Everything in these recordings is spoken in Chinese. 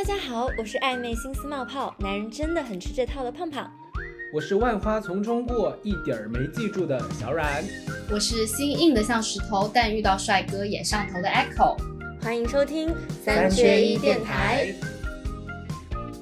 大家好，我是暧昧心思冒泡，男人真的很吃这套的胖胖。我是万花丛中过，一点儿没记住的小冉。我是心硬的像石头，但遇到帅哥也上头的 Echo。欢迎收听三缺一电台。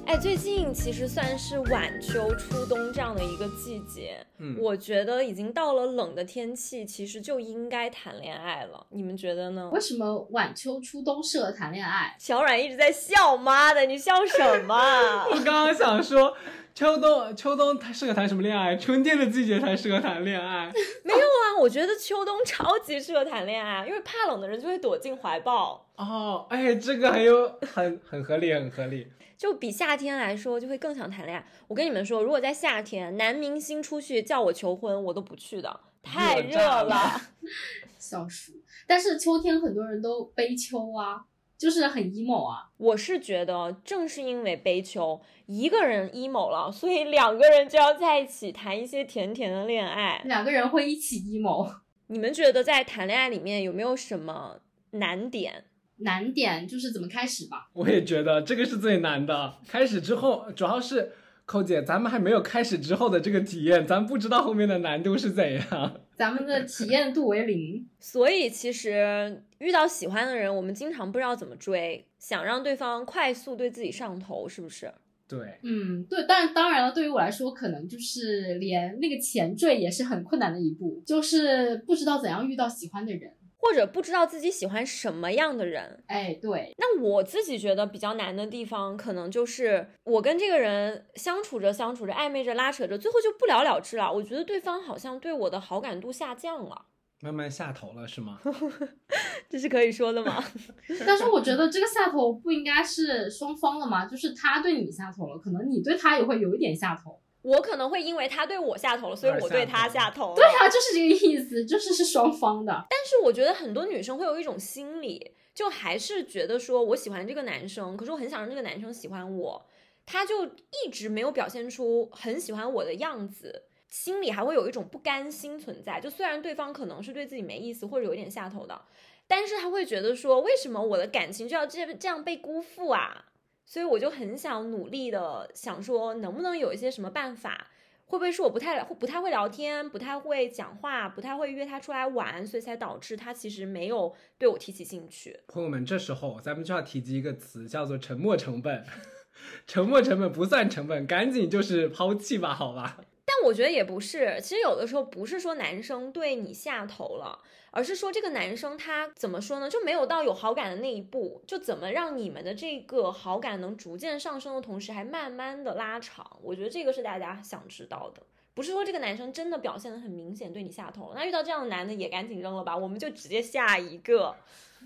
哎，最近其实算是晚秋初冬这样的一个季节，嗯我觉得已经到了冷的天气，其实就应该谈恋爱了。你们觉得呢？为什么晚秋初冬适合谈恋爱？小阮一直在笑，妈的，你笑什么？我刚刚想说，秋冬秋冬它适合谈什么恋爱？春天的季节才适合谈恋爱。没有啊，我觉得秋冬超级适合谈恋爱，因为怕冷的人就会躲进怀抱。哦，哎，这个很有很很合理，很合理。就比夏天来说，就会更想谈恋爱。我跟你们说，如果在夏天，男明星出去叫我求婚，我都不去的，太热了了。笑死！但是秋天很多人都悲秋啊，就是很 emo 啊。我是觉得，正是因为悲秋，一个人 emo 了，所以两个人就要在一起谈一些甜甜的恋爱。两个人会一起 emo。你们觉得在谈恋爱里面有没有什么难点？难点就是怎么开始吧。我也觉得这个是最难的。开始之后，主要是寇姐，咱们还没有开始之后的这个体验，咱不知道后面的难度是怎样。咱们的体验度为零。所以其实遇到喜欢的人，我们经常不知道怎么追，想让对方快速对自己上头，是不是？对，嗯，对，但当然了，对于我来说，可能就是连那个前缀也是很困难的一步，就是不知道怎样遇到喜欢的人。或者不知道自己喜欢什么样的人。哎，对，那我自己觉得比较难的地方，可能就是我跟这个人相处着相处着，暧昧着拉扯着，最后就不了了之了。我觉得对方好像对我的好感度下降了，慢慢下头了是吗？这是可以说的吗？但是我觉得这个下头不应该是双方的吗，就是他对你下头了，可能你对他也会有一点下头。我可能会因为他对我下头了，所以我对他下头了。对啊，就是这个意思，就是是双方的。但是我觉得很多女生会有一种心理，就还是觉得说我喜欢这个男生，可是我很想让这个男生喜欢我，他就一直没有表现出很喜欢我的样子，心里还会有一种不甘心存在。就虽然对方可能是对自己没意思或者有点下头的，但是他会觉得说，为什么我的感情就要这这样被辜负啊？所以我就很想努力的想说，能不能有一些什么办法？会不会是我不太不太会聊天，不太会讲话，不太会约他出来玩，所以才导致他其实没有对我提起兴趣？朋友们，这时候咱们就要提及一个词，叫做沉没成本。沉没成本不算成本，赶紧就是抛弃吧，好吧？但我觉得也不是，其实有的时候不是说男生对你下头了，而是说这个男生他怎么说呢，就没有到有好感的那一步，就怎么让你们的这个好感能逐渐上升的同时，还慢慢的拉长。我觉得这个是大家想知道的。不是说这个男生真的表现的很明显对你下头，那遇到这样的男的也赶紧扔了吧，我们就直接下一个。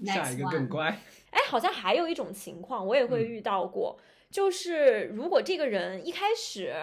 下一个更乖。哎，好像还有一种情况，我也会遇到过，就是如果这个人一开始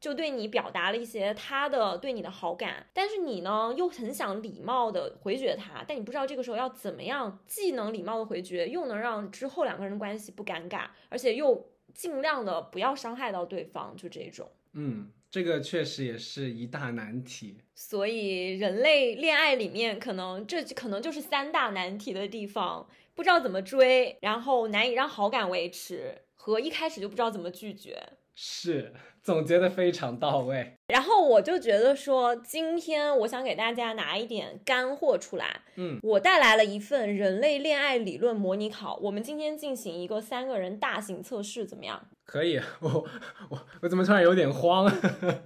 就对你表达了一些他的对你的好感，但是你呢又很想礼貌的回绝他，但你不知道这个时候要怎么样，既能礼貌的回绝，又能让之后两个人的关系不尴尬，而且又尽量的不要伤害到对方，就这种。嗯，这个确实也是一大难题。所以人类恋爱里面，可能这可能就是三大难题的地方：不知道怎么追，然后难以让好感维持，和一开始就不知道怎么拒绝。是，总结的非常到位。然后我就觉得说，今天我想给大家拿一点干货出来。嗯，我带来了一份人类恋爱理论模拟考，我们今天进行一个三个人大型测试，怎么样？可以。我我我怎么突然有点慌？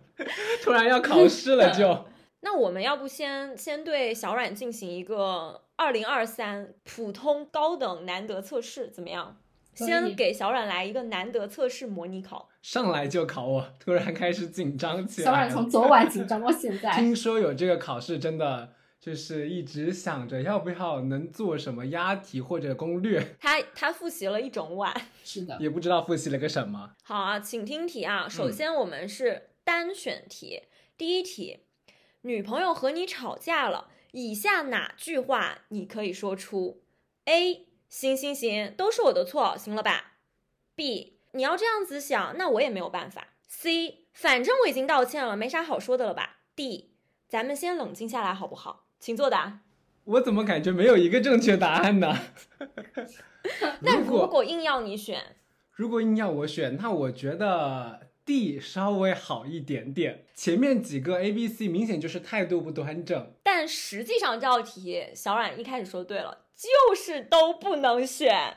突然要考试了就。那我们要不先先对小阮进行一个二零二三普通高等难得测试，怎么样？先给小阮来一个难得测试模拟考。上来就考我，突然开始紧张起来小。冉从昨晚紧张到现在。听说有这个考试，真的就是一直想着要不要能做什么押题或者攻略，他他复习了一整晚。是的，也不知道复习了个什么。好啊，请听题啊。首先我们是单选题，第一题，女朋友和你吵架了，以下哪句话你可以说出？A. 行行行，都是我的错，行了吧？B. 你要这样子想，那我也没有办法。C. 反正我已经道歉了，没啥好说的了吧？D. 咱们先冷静下来好不好？请作答。我怎么感觉没有一个正确答案呢？那如果如果硬要你选，如果硬要我选，那我觉得 D 稍微好一点点。前面几个 A、B、C 明显就是态度不端正。但实际上这道题，小冉一开始说对了，就是都不能选。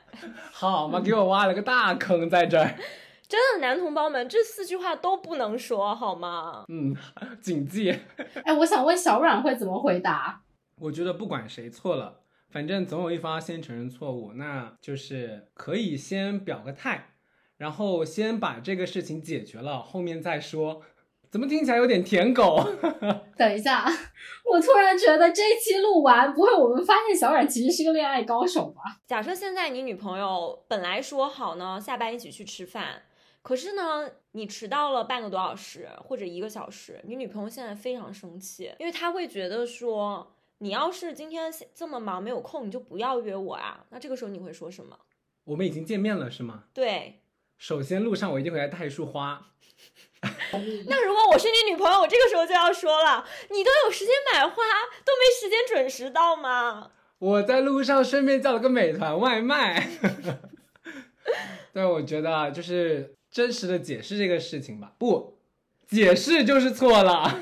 好嘛，给我挖了个大坑在这儿。真的，男同胞们，这四句话都不能说，好吗？嗯，谨记。哎，我想问小阮会怎么回答？我觉得不管谁错了。反正总有一方先承认错误，那就是可以先表个态，然后先把这个事情解决了，后面再说。怎么听起来有点舔狗？等一下，我突然觉得这一期录完，不会我们发现小冉其实是个恋爱高手吧？假设现在你女朋友本来说好呢，下班一起去吃饭，可是呢，你迟到了半个多小时或者一个小时，你女朋友现在非常生气，因为她会觉得说。你要是今天这么忙没有空，你就不要约我啊。那这个时候你会说什么？我们已经见面了，是吗？对。首先路上我一定会来带一束花。那如果我是你女朋友，我这个时候就要说了，你都有时间买花，都没时间准时到吗？我在路上顺便叫了个美团外卖。对，我觉得就是真实的解释这个事情吧。不，解释就是错了。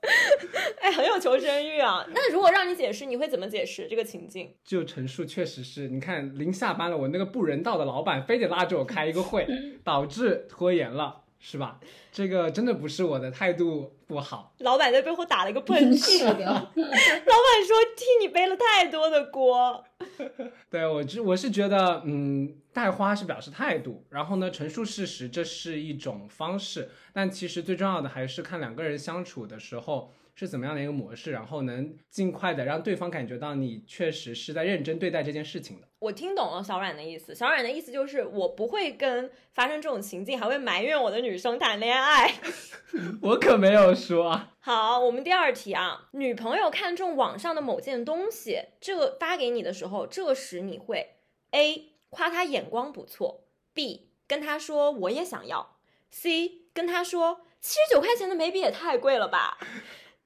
哎，很有求生欲啊！那如果让你解释，你会怎么解释这个情境？就陈述，确实是你看，临下班了，我那个不人道的老板非得拉着我开一个会，导致拖延了，是吧？这个真的不是我的态度不好。老板在背后打了一个喷嚏。老板说替你背了太多的锅。对我，就我是觉得，嗯，带花是表示态度，然后呢，陈述事实这是一种方式，但其实最重要的还是看两个人相处的时候。是怎么样的一个模式，然后能尽快的让对方感觉到你确实是在认真对待这件事情的。我听懂了小冉的意思，小冉的意思就是我不会跟发生这种情境还会埋怨我的女生谈恋爱。我可没有说。好，我们第二题啊，女朋友看中网上的某件东西，这个发给你的时候，这时你会 A 夸她眼光不错，B 跟她说我也想要，C 跟她说七十九块钱的眉笔也太贵了吧。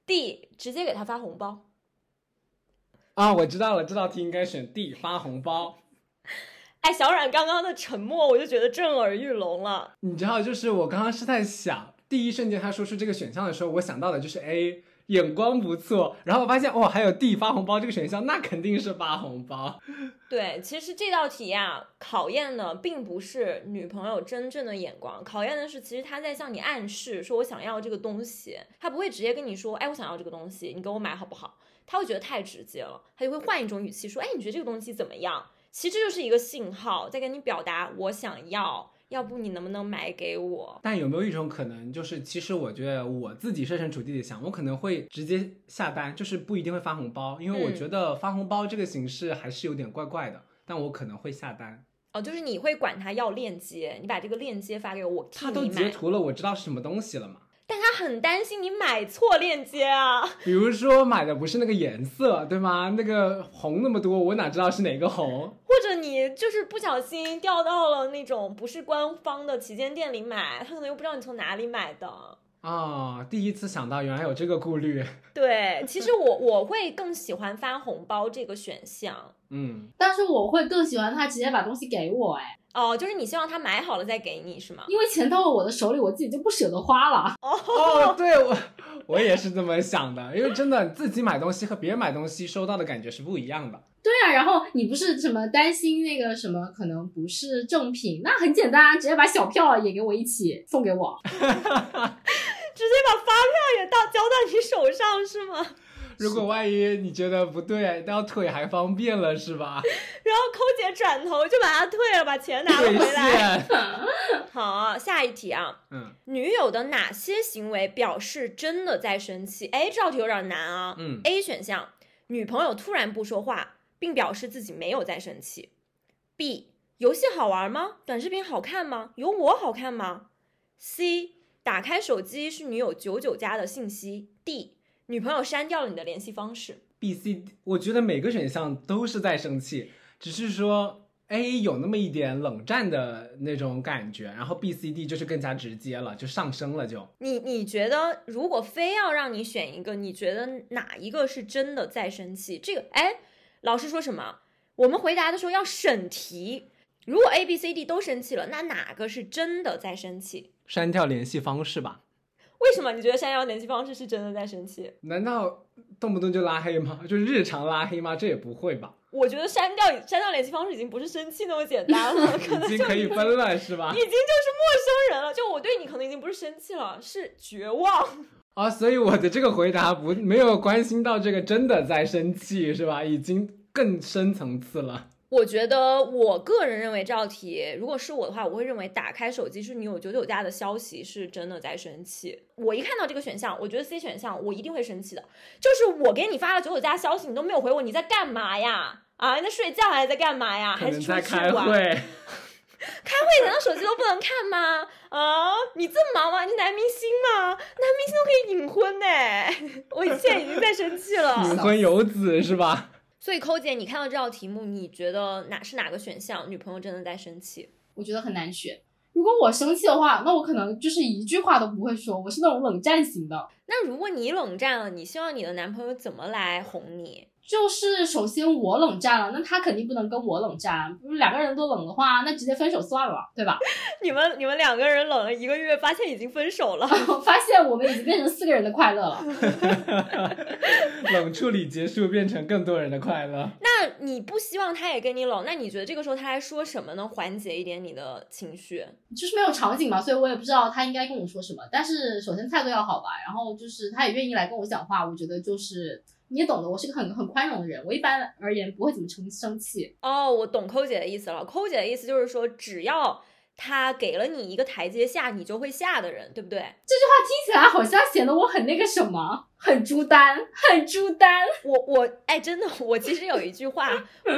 D 直接给他发红包啊！我知道了，这道题应该选 D 发红包。哎，小冉刚刚的沉默，我就觉得震耳欲聋了。你知道，就是我刚刚是在想，第一瞬间他说出这个选项的时候，我想到的就是 A。眼光不错，然后我发现哇，还有 D 发红包这个选项，那肯定是发红包。对，其实这道题呀，考验的并不是女朋友真正的眼光，考验的是其实她在向你暗示，说我想要这个东西，她不会直接跟你说，哎，我想要这个东西，你给我买好不好？他会觉得太直接了，他就会换一种语气说，哎，你觉得这个东西怎么样？其实这就是一个信号，在跟你表达我想要。要不你能不能买给我？但有没有一种可能，就是其实我觉得我自己设身处地的想，我可能会直接下单，就是不一定会发红包，因为我觉得发红包这个形式还是有点怪怪的。但我可能会下单。哦，就是你会管他要链接，你把这个链接发给我，我他都截图了，我知道是什么东西了嘛。但他很担心你买错链接啊，比如说买的不是那个颜色，对吗？那个红那么多，我哪知道是哪个红？或者你就是不小心掉到了那种不是官方的旗舰店里买，他可能又不知道你从哪里买的。啊，第一次想到原来有这个顾虑。对，其实我我会更喜欢发红包这个选项。嗯，但是我会更喜欢他直接把东西给我。哎，哦，就是你希望他买好了再给你是吗？因为钱到了我的手里，我自己就不舍得花了。哦，对我我也是这么想的，因为真的自己买东西和别人买东西收到的感觉是不一样的。对啊，然后你不是什么担心那个什么可能不是正品，那很简单，直接把小票也给我一起送给我。直接把发票也到交到你手上是吗？如果万一你觉得不对，要退还方便了是吧？然后抠姐转头就把它退了，把钱拿了回来。好，下一题啊。嗯。女友的哪些行为表示真的在生气？哎，这道题有点难啊。嗯。A 选项，女朋友突然不说话，并表示自己没有在生气。B，游戏好玩吗？短视频好看吗？有我好看吗？C。打开手机是女友九九加的信息。D，女朋友删掉了你的联系方式。B、C，我觉得每个选项都是在生气，只是说 A 有那么一点冷战的那种感觉，然后 B、C、D 就是更加直接了，就上升了。就你你觉得，如果非要让你选一个，你觉得哪一个是真的在生气？这个，哎，老师说什么？我们回答的时候要审题。如果 A、B、C、D 都生气了，那哪个是真的在生气？删掉联系方式吧。为什么你觉得删掉联系方式是真的在生气？难道动不动就拉黑吗？就是日常拉黑吗？这也不会吧。我觉得删掉删掉联系方式已经不是生气那么简单了，可能已经就可以分了是吧已？经就是陌生人了。就我对你可能已经不是生气了，是绝望。啊，所以我的这个回答不没有关心到这个真的在生气是吧？已经更深层次了。我觉得我个人认为这道题，如果是我的话，我会认为打开手机是你有九九加的消息是真的在生气。我一看到这个选项，我觉得 C 选项我一定会生气的。就是我给你发了九九加消息，你都没有回我，你在干嘛呀？啊，你在睡觉还是在干嘛呀？还是出去玩？会，开会难道手机都不能看吗？啊，你这么忙吗？你男明星吗？男明星都可以隐婚呢。我现在已经在生气了，隐。婚有子是吧？所以扣姐，你看到这道题目，你觉得哪是哪个选项？女朋友真的在生气？我觉得很难选。如果我生气的话，那我可能就是一句话都不会说，我是那种冷战型的。那如果你冷战了，你希望你的男朋友怎么来哄你？就是首先我冷战了，那他肯定不能跟我冷战。不是两个人都冷的话，那直接分手算了，对吧？你们你们两个人冷了一个月，发现已经分手了。发现我们已经变成四个人的快乐了。冷处理结束，变成更多人的快乐。那你不希望他也跟你冷，那你觉得这个时候他还说什么能缓解一点你的情绪？就是没有场景嘛，所以我也不知道他应该跟我说什么。但是首先态度要好吧，然后就是他也愿意来跟我讲话，我觉得就是你也懂得，我是个很很宽容的人，我一般而言不会怎么生生气。哦，我懂抠姐的意思了。抠姐的意思就是说，只要他给了你一个台阶下，你就会下的人，对不对？这句话听起来好像显得我很那个什么，很朱丹，很朱丹。我我哎，真的，我其实有一句话，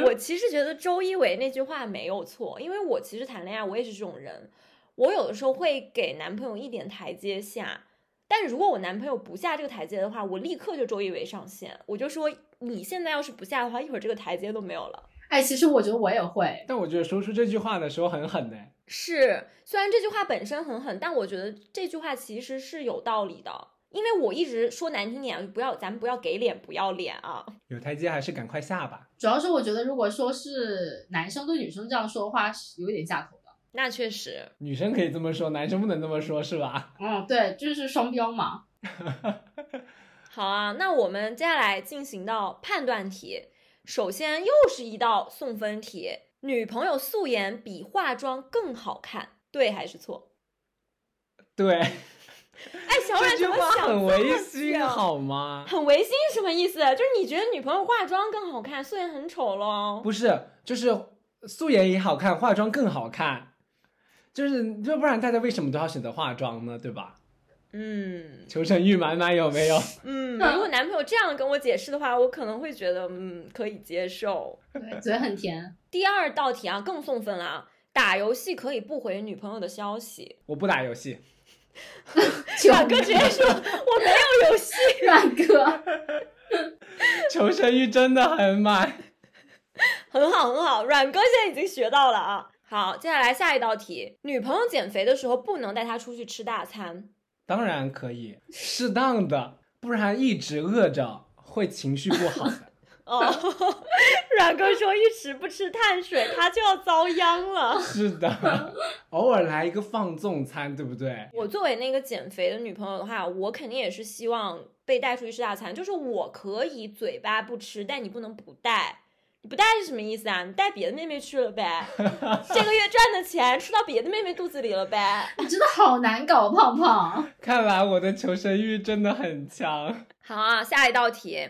我其实觉得周一围那句话没有错，因为我其实谈恋爱，我也是这种人，我有的时候会给男朋友一点台阶下，但如果我男朋友不下这个台阶的话，我立刻就周一围上线，我就说你现在要是不下的话，一会儿这个台阶都没有了。哎，其实我觉得我也会，但我觉得说出这句话的时候很狠呢。是，虽然这句话本身很狠，但我觉得这句话其实是有道理的，因为我一直说难听点，不要咱们不要给脸不要脸啊。有台阶还是赶快下吧。主要是我觉得如果说是男生对女生这样说的话，是有点下头的。那确实，女生可以这么说，男生不能这么说，是吧？嗯，对，就是双标嘛。好啊，那我们接下来进行到判断题。首先又是一道送分题，女朋友素颜比化妆更好看，对还是错？对，哎，小冉这句话怎么想很违心，好吗？很违心是什么意思？就是你觉得女朋友化妆更好看，素颜很丑喽？不是，就是素颜也好看，化妆更好看。就是，要不然大家为什么都要选择化妆呢？对吧？嗯求生欲满满，有没有？嗯，如果男朋友这样跟我解释的话，我可能会觉得嗯可以接受。对，嘴很甜。第二道题啊，更送分了啊！打游戏可以不回女朋友的消息，我不打游戏，阮哥直接说我没有游戏。软哥，求生欲真的很满。很好很好，阮哥现在已经学到了啊。好，接下来下一道题，女朋友减肥的时候不能带她出去吃大餐。当然可以，适当的，不然一直饿着会情绪不好的。哦，阮哥说一直不吃碳水，他就要遭殃了。是的，偶尔来一个放纵餐，对不对？我作为那个减肥的女朋友的话，我肯定也是希望被带出去吃大餐，就是我可以嘴巴不吃，但你不能不带。你不带是什么意思啊？你带别的妹妹去了呗？这个月赚的钱吃到别的妹妹肚子里了呗？你真的好难搞，胖胖。看来我的求生欲真的很强。好啊，下一道题，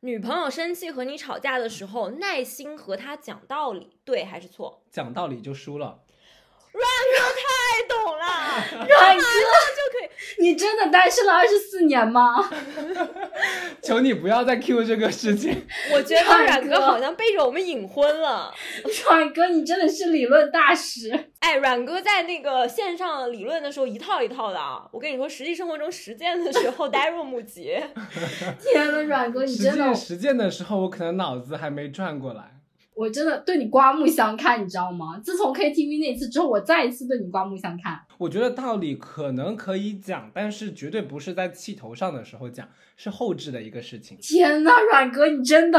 女朋友生气和你吵架的时候，耐心和她讲道理，对还是错？讲道理就输了。太懂了，软哥，就可以。你真的单身了二十四年吗？求你不要再 Q 这个事情。我觉得帅阮哥哥好像背着我们隐婚了。软哥，你真的是理论大师。哎，阮哥在那个线上理论的时候一套一套的啊，我跟你说，实际生活中实践的时候 呆若木鸡。天呐，软哥，你实真的践，实践的时候，我可能脑子还没转过来。我真的对你刮目相看，你知道吗？自从 KTV 那次之后，我再一次对你刮目相看。我觉得道理可能可以讲，但是绝对不是在气头上的时候讲，是后置的一个事情。天呐，软哥，你真的，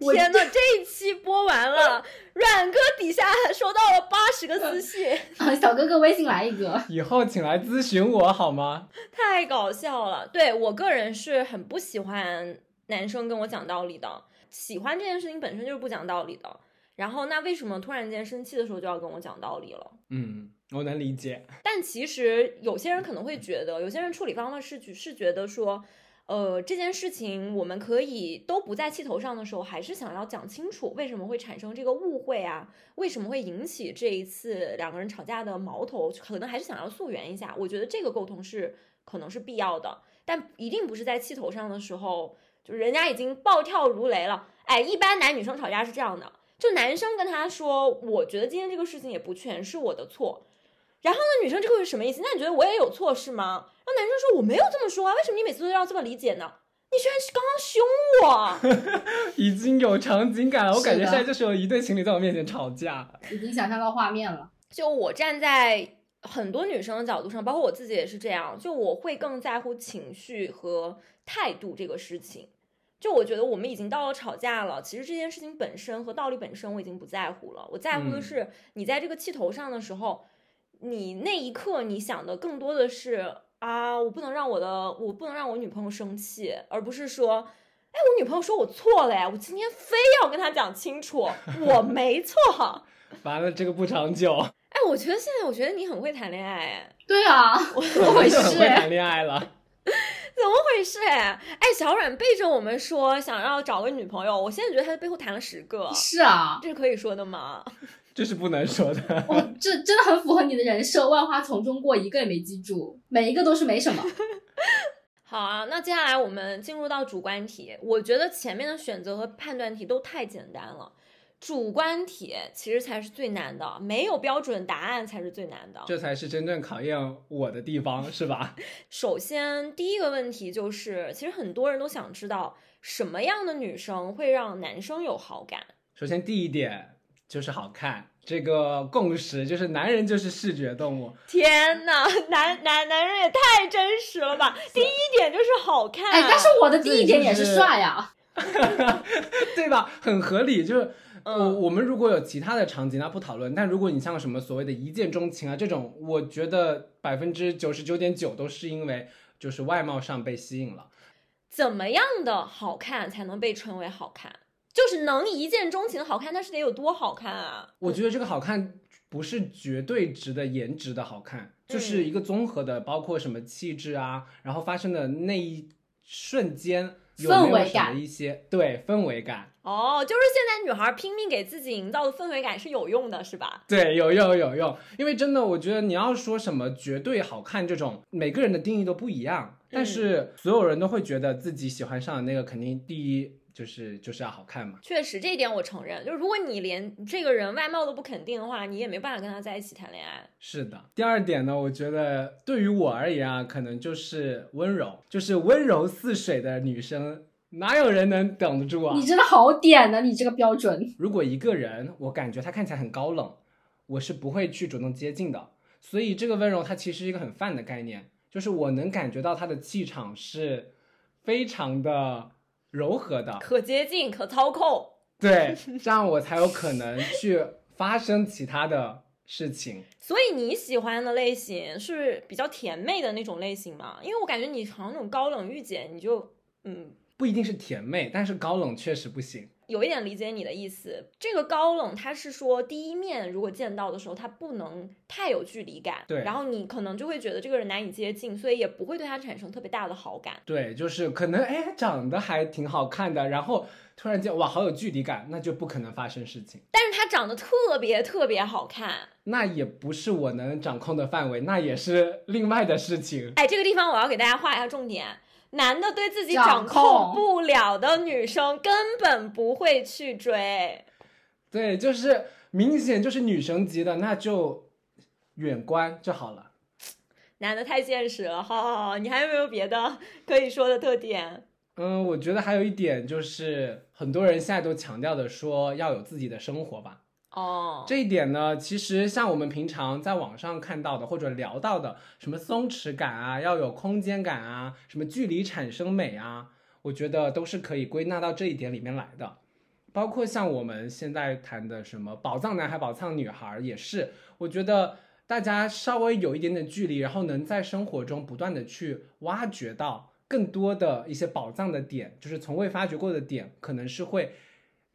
我天呐，这一期播完了，阮哥底下收到了八十个私信，啊，小哥哥微信来一个。以后请来咨询我好吗？太搞笑了。对我个人是很不喜欢男生跟我讲道理的，喜欢这件事情本身就是不讲道理的。然后那为什么突然间生气的时候就要跟我讲道理了？嗯，我能理解。但其实有些人可能会觉得，有些人处理方式是是觉得说，呃，这件事情我们可以都不在气头上的时候，还是想要讲清楚为什么会产生这个误会啊？为什么会引起这一次两个人吵架的矛头？可能还是想要溯源一下。我觉得这个沟通是可能是必要的，但一定不是在气头上的时候，就是人家已经暴跳如雷了。哎，一般男女生吵架是这样的。就男生跟他说，我觉得今天这个事情也不全是我的错，然后呢，女生这个是什么意思？那你觉得我也有错是吗？然后男生说我没有这么说啊，为什么你每次都要这么理解呢？你居然是刚刚凶我，已经有场景感了，我感觉现在就是有一对情侣在我面前吵架。已经想象到画面了。就我站在很多女生的角度上，包括我自己也是这样，就我会更在乎情绪和态度这个事情。就我觉得我们已经到了吵架了，其实这件事情本身和道理本身我已经不在乎了，我在乎的嗯是你在这个气头上的时候，你那一刻你想的更多的是啊，我不能让我的我不能让我女朋友生气，而不是说，哎，我女朋友说我错了呀，我今天非要跟她讲清楚，我没错。完了，这个不长久，哎，我觉得现在我觉得你很会谈恋爱，哎，对啊，怎么回事？会谈恋爱了。怎么回事？哎，哎，小阮背着我们说想要找个女朋友，我现在觉得他在背后谈了十个，是啊，这是可以说的吗？这是不能说的。我这真的很符合你的人设，万花丛中过，一个也没记住，每一个都是没什么。好啊，那接下来我们进入到主观题。我觉得前面的选择和判断题都太简单了，主观题其实才是最难的，没有标准答案才是最难的。这才是真正考验我的地方，是吧？首先，第一个问题就是，其实很多人都想知道什么样的女生会让男生有好感。首先第一点就是好看，这个共识就是男人就是视觉动物。天呐，男男男人也太真实了吧！第一点就是好看，哎，但是我的第一点也是帅呀。对吧？很合理。就是我、嗯我们如果有其他的场景，那不讨论。但如果你像什么所谓的一见钟情啊这种，我觉得百分之九十九点九都是因为就是外貌上被吸引了。怎么样的好看才能被称为好看？就是能一见钟情的好看，那是得有多好看啊？我觉得这个好看不是绝对值的颜值的好看，就是一个综合的，包括什么气质啊，然后发生的那一瞬间氛围感一些对氛围感。哦，就是现在女孩拼命给自己营造的氛围感是有用的，是吧？对，有用有用，因为真的，我觉得你要说什么绝对好看这种，每个人的定义都不一样，但是所有人都会觉得自己喜欢上的那个，肯定第一就是就是要好看嘛。确实，这一点我承认。就是如果你连这个人外貌都不肯定的话，你也没办法跟他在一起谈恋爱。是的。第二点呢，我觉得对于我而言啊，可能就是温柔，就是温柔似水的女生，哪有人能等得住啊？你真的好点呢，你这个标准。如果一个人我感觉他看起来很高冷，我是不会去主动接近的。所以这个温柔它其实是一个很泛的概念，就是我能感觉到他的气场是非常的柔和的，可接近，可操控。对，这样我才有可能去发生其他的事情。所以你喜欢的类型是比较甜妹的那种类型吗？因为我感觉你好像那种高冷御姐，你就嗯不一定是甜妹，但是高冷确实不行。有一点理解你的意思。这个高冷，他是说第一面如果见到的时候，他不能太有距离感，对然后你可能就会觉得这个人难以接近，所以也不会对他产生特别大的好感。对，就是可能哎长得还挺好看的，然后突然间哇好有距离感，那就不可能发生事情。但是他长得特别特别好看，那也不是我能掌控的范围，那也是另外的事情。哎，这个地方我要给大家画一下重点。男的对自己掌控不了的女生，根本不会去追。对，就是明显就是女神级的，那就远观就好了。男的太现实了，好好好，你还有没有别的可以说的特点？嗯，我觉得还有一点就是，很多人现在都强调的说要有自己的生活吧。哦，这一点呢，其实像我们平常在网上看到的或者聊到的，什么松弛感啊，要有空间感啊，什么距离产生美啊，我觉得都是可以归纳到这一点里面来的。包括像我们现在谈的什么宝藏男孩、宝藏女孩，也是，我觉得大家稍微有一点点距离，然后能在生活中不断的去挖掘到更多的一些宝藏的点，就是从未发掘过的点，可能是会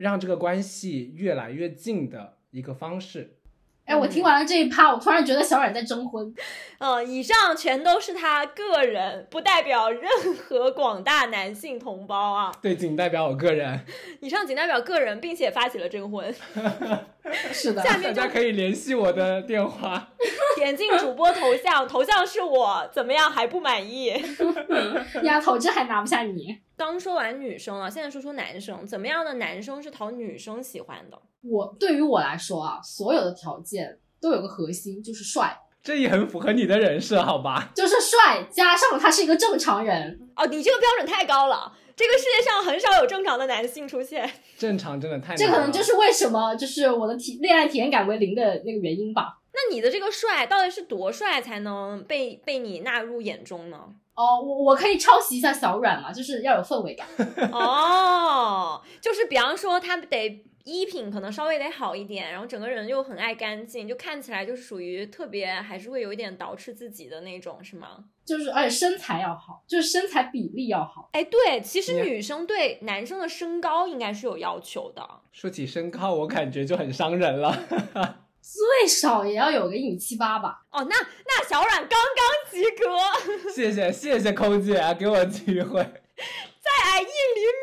让这个关系越来越近的一个方式。哎，我听完了这一趴，我突然觉得小冉在征婚。呃，以上全都是他个人，不代表任何广大男性同胞啊。对，仅代表我个人。以上仅代表个人，并且发起了征婚。是的，下面大家可以联系我的电话。点进主播头像，头像是我，怎么样还不满意？丫头，这还拿不下你。刚说完女生了，现在说说男生，怎么样的男生是讨女生喜欢的？我对于我来说啊，所有的条件都有个核心，就是帅。这也很符合你的人设，好吧？就是帅，加上他是一个正常人。哦，你这个标准太高了，这个世界上很少有正常的男性出现。正常真的太……这可能就是为什么就是我的体恋爱体验感为零的那个原因吧。那你的这个帅到底是多帅才能被被你纳入眼中呢？哦，我我可以抄袭一下小阮嘛，就是要有氛围感。哦，就是比方说他得。衣品可能稍微得好一点，然后整个人又很爱干净，就看起来就是属于特别，还是会有一点捯饬自己的那种，是吗？就是而且身材要好，就是身材比例要好。哎，对，其实女生对男生的身高应该是有要求的。说起身高，我感觉就很伤人了，最少也要有个一米七八吧。哦，那那小冉刚刚及格。谢谢谢谢空姐啊给我机会。再矮一厘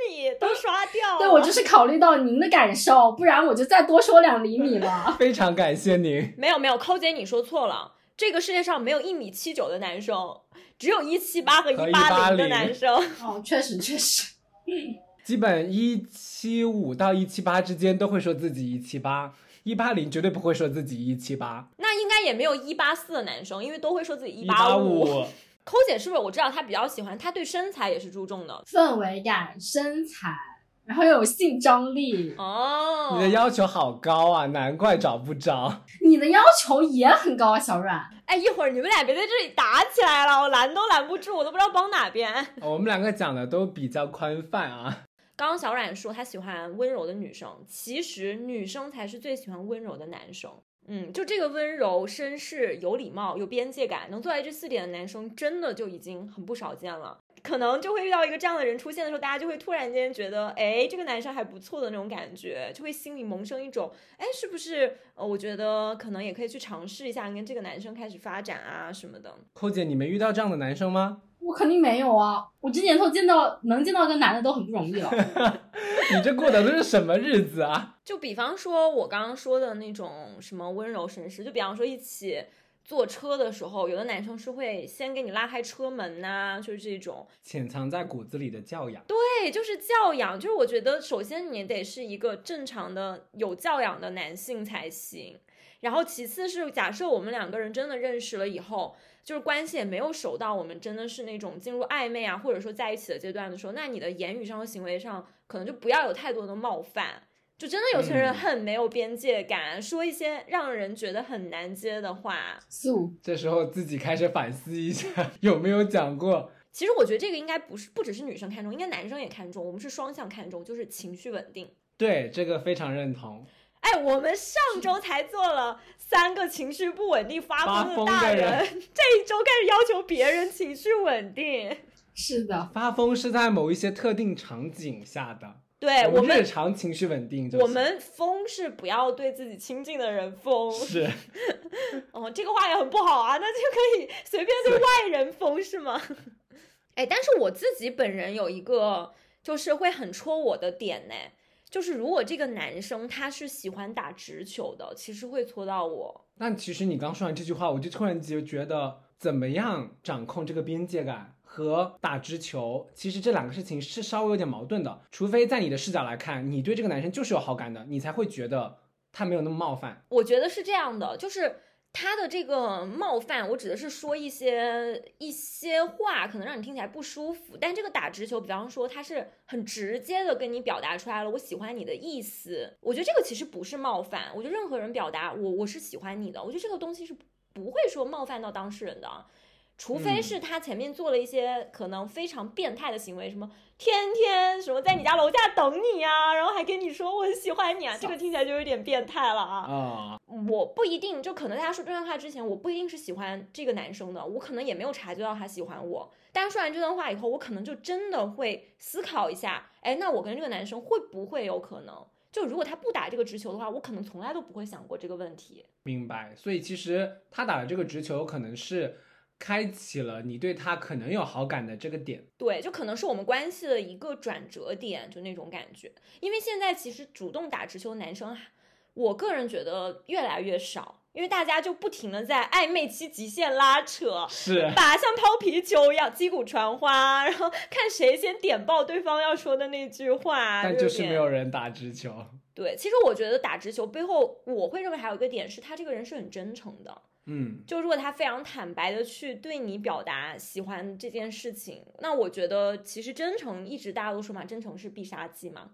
米都刷掉。对，我就是考虑到您的感受，不然我就再多说两厘米了。非常感谢您。没有没有，抠姐你说错了，这个世界上没有一米七九的男生，只有一七八和一八零的男生。哦，确实确实。基本一七五到一七八之间都会说自己一七八，一八零绝对不会说自己一七八。那应该也没有一八四的男生，因为都会说自己一八五。抠姐是不是我知道她比较喜欢，她对身材也是注重的，氛围感、身材，然后又有性张力哦。你的要求好高啊，难怪找不着。你的要求也很高啊，小阮。哎，一会儿你们俩别在这里打起来了，我拦都拦不住，我都不知道帮哪边。我们两个讲的都比较宽泛啊。刚刚小冉说她喜欢温柔的女生，其实女生才是最喜欢温柔的男生。嗯，就这个温柔、绅士、有礼貌、有边界感，能做到这四点的男生，真的就已经很不少见了。可能就会遇到一个这样的人出现的时候，大家就会突然间觉得，哎，这个男生还不错的那种感觉，就会心里萌生一种，哎，是不是？呃，我觉得可能也可以去尝试一下，跟这个男生开始发展啊什么的。寇姐，你没遇到这样的男生吗？我肯定没有啊！我这年头见到能见到一个男的都很不容易了。你这过的都是什么日子啊？就比方说，我刚刚说的那种什么温柔绅士，就比方说一起坐车的时候，有的男生是会先给你拉开车门呐，就是这种潜藏在骨子里的教养。对，就是教养。就是我觉得，首先你得是一个正常的、有教养的男性才行。然后其次是，假设我们两个人真的认识了以后。就是关系也没有熟到我们真的是那种进入暧昧啊，或者说在一起的阶段的时候，那你的言语上和行为上可能就不要有太多的冒犯。就真的有些人很没有边界感，说一些让人觉得很难接的话。素，这时候自己开始反思一下，有没有讲过？其实我觉得这个应该不是，不只是女生看重，应该男生也看重。我们是双向看重，就是情绪稳定。对，这个非常认同。哎，我们上周才做了三个情绪不稳定发疯的大人，这一周开始要求别人情绪稳定。是的，发疯是在某一些特定场景下的。对我们日常情绪稳定，我们疯是不要对自己亲近的人疯。是，哦，这个话也很不好啊，那就可以随便对外人疯是吗？哎，但是我自己本人有一个，就是会很戳我的点呢。就是如果这个男生他是喜欢打直球的，其实会戳到我。那其实你刚说完这句话，我就突然就觉得，怎么样掌控这个边界感和打直球，其实这两个事情是稍微有点矛盾的。除非在你的视角来看，你对这个男生就是有好感的，你才会觉得他没有那么冒犯。我觉得是这样的，就是。他的这个冒犯，我指的是说一些一些话，可能让你听起来不舒服。但这个打直球，比方说他是很直接的跟你表达出来了我喜欢你的意思，我觉得这个其实不是冒犯。我觉得任何人表达我我是喜欢你的，我觉得这个东西是不会说冒犯到当事人的。除非是他前面做了一些可能非常变态的行为，什么天天什么在你家楼下等你啊，然后还跟你说我很喜欢你啊，这个听起来就有点变态了啊。啊，我不一定，就可能在他说这段话之前，我不一定是喜欢这个男生的，我可能也没有察觉到他喜欢我。但是说完这段话以后，我可能就真的会思考一下，哎，那我跟这个男生会不会有可能？就如果他不打这个直球的话，我可能从来都不会想过这个问题。明白。所以其实他打的这个直球，可能是开启了你对他可能有好感的这个点。对，就可能是我们关系的一个转折点，就那种感觉。因为现在其实主动打直球的男生，我个人觉得越来越少，因为大家就不停的在暧昧期极限拉扯，是，把像抛皮球一样击鼓传花，然后看谁先点爆对方要说的那句话。但就是没有。有人打直球。对，其实我觉得打直球背后，我会认为还有一个点是他这个人是很真诚的。嗯，就如果他非常坦白的去对你表达喜欢这件事情，那我觉得其实真诚一直大家都说嘛，真诚是必杀技嘛。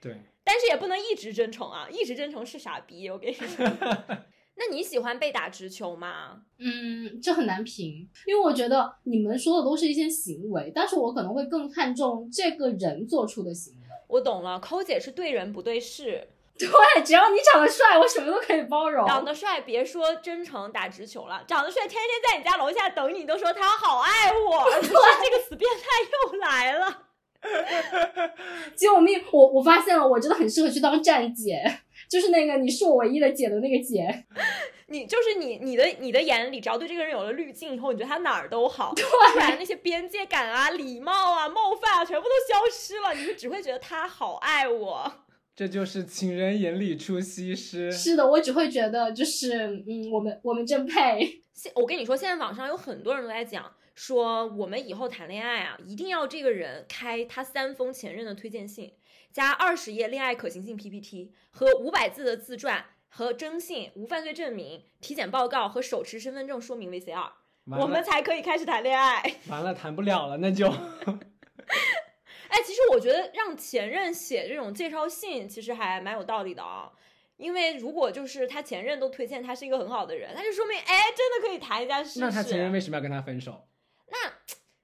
对。但是也不能一直真诚啊，一直真诚是傻逼，我跟你说。那你喜欢被打直球吗？嗯，这很难评，因为我觉得你们说的都是一些行为，但是我可能会更看重这个人做出的行为。我懂了，抠姐是对人不对事。对，只要你长得帅，我什么都可以包容。长得帅，别说真诚打直球了，长得帅，天天在你家楼下等你，都说他好爱我。这个死变态又来了。救命！我我发现了，我真的很适合去当站姐，就是那个你是我唯一的姐的那个姐。你就是你，你的你的眼里，只要对这个人有了滤镜以后，你觉得他哪儿都好，对，不然那些边界感啊、礼貌啊、冒犯啊，全部都消失了，你就只会觉得他好爱我。这就是情人眼里出西施。是的，我只会觉得就是，嗯，我们我们真配。现我跟你说，现在网上有很多人都在讲，说我们以后谈恋爱啊，一定要这个人开他三封前任的推荐信，加二十页恋爱可行性 PPT 和五百字的自传和征信、无犯罪证明、体检报告和手持身份证说明 VCR，我们才可以开始谈恋爱。完了，谈不了了，那就 哎，其实我觉得让前任写这种介绍信，其实还蛮有道理的啊。因为如果就是他前任都推荐他是一个很好的人，那就说明哎，真的可以谈一下试试。那他前任为什么要跟他分手？那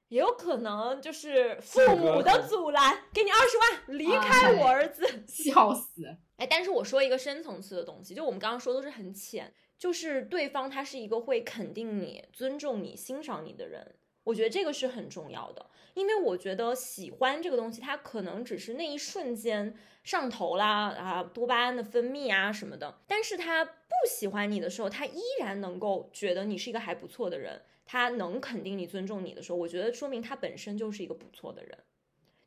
也有可能就是父母的阻拦，给你二十万，离啊开我儿子。笑死！哎，但是我说一个深层次的东西，就我们刚刚说都是很浅，就是对方他是一个会肯定你、尊重你、欣赏你的人，我觉得这个是很重要的。因为我觉得喜欢这个东西，它可能只是那一瞬间上头啦啊，多巴胺的分泌啊什么的，但是他不喜欢你的时候，他依然能够觉得你是一个还不错的人，他能肯定你、尊重你的时候，我觉得说明他本身就是一个不错的人。